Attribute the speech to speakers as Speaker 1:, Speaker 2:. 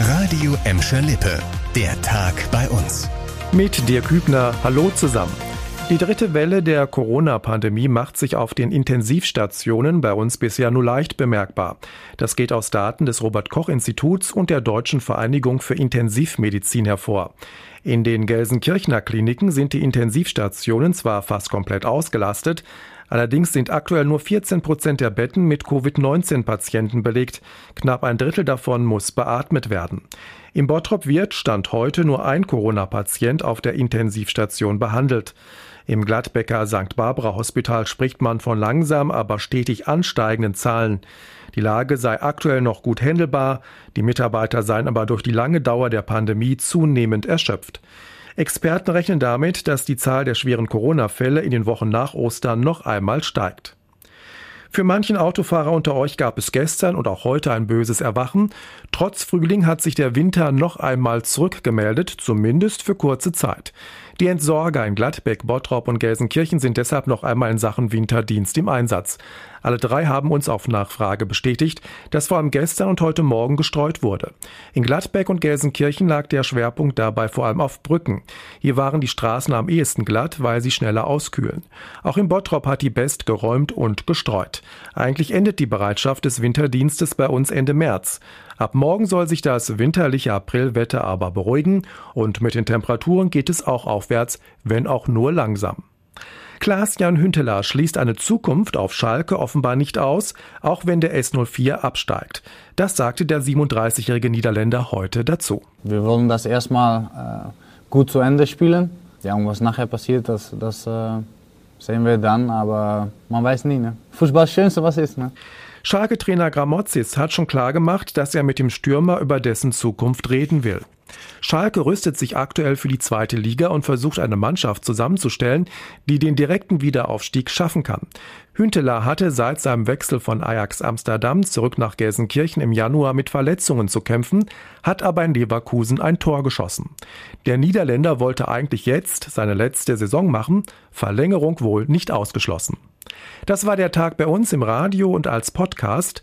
Speaker 1: Radio Emscher Lippe. Der Tag bei uns.
Speaker 2: Mit dir Kübner. Hallo zusammen. Die dritte Welle der Corona-Pandemie macht sich auf den Intensivstationen bei uns bisher nur leicht bemerkbar. Das geht aus Daten des Robert-Koch-Instituts und der Deutschen Vereinigung für Intensivmedizin hervor. In den Gelsenkirchener Kliniken sind die Intensivstationen zwar fast komplett ausgelastet, Allerdings sind aktuell nur 14 Prozent der Betten mit Covid-19-Patienten belegt. Knapp ein Drittel davon muss beatmet werden. Im Bottrop wird Stand heute nur ein Corona-Patient auf der Intensivstation behandelt. Im Gladbecker St. Barbara Hospital spricht man von langsam, aber stetig ansteigenden Zahlen. Die Lage sei aktuell noch gut händelbar, die Mitarbeiter seien aber durch die lange Dauer der Pandemie zunehmend erschöpft. Experten rechnen damit, dass die Zahl der schweren Corona-Fälle in den Wochen nach Ostern noch einmal steigt. Für manchen Autofahrer unter euch gab es gestern und auch heute ein böses Erwachen. Trotz Frühling hat sich der Winter noch einmal zurückgemeldet, zumindest für kurze Zeit. Die Entsorger in Gladbeck, Bottrop und Gelsenkirchen sind deshalb noch einmal in Sachen Winterdienst im Einsatz. Alle drei haben uns auf Nachfrage bestätigt, dass vor allem gestern und heute Morgen gestreut wurde. In Gladbeck und Gelsenkirchen lag der Schwerpunkt dabei vor allem auf Brücken. Hier waren die Straßen am ehesten glatt, weil sie schneller auskühlen. Auch in Bottrop hat die Best geräumt und gestreut. Eigentlich endet die Bereitschaft des Winterdienstes bei uns Ende März. Ab morgen soll sich das winterliche Aprilwetter aber beruhigen und mit den Temperaturen geht es auch aufwärts, wenn auch nur langsam. Klaas-Jan Hünteler schließt eine Zukunft auf Schalke offenbar nicht aus, auch wenn der S04 absteigt. Das sagte der 37-jährige Niederländer heute dazu.
Speaker 3: Wir wollen das erstmal äh, gut zu Ende spielen. Ja, und was nachher passiert, das, das äh, sehen wir dann, aber man weiß nie. Ne? Fußball ist das Schönste, was ist. Ne?
Speaker 2: Schalke-Trainer Gramozis hat schon klargemacht, dass er mit dem Stürmer über dessen Zukunft reden will. Schalke rüstet sich aktuell für die zweite Liga und versucht eine Mannschaft zusammenzustellen, die den direkten Wiederaufstieg schaffen kann. Hünteler hatte seit seinem Wechsel von Ajax Amsterdam zurück nach Gelsenkirchen im Januar mit Verletzungen zu kämpfen, hat aber in Leverkusen ein Tor geschossen. Der Niederländer wollte eigentlich jetzt seine letzte Saison machen, Verlängerung wohl nicht ausgeschlossen. Das war der Tag bei uns im Radio und als Podcast.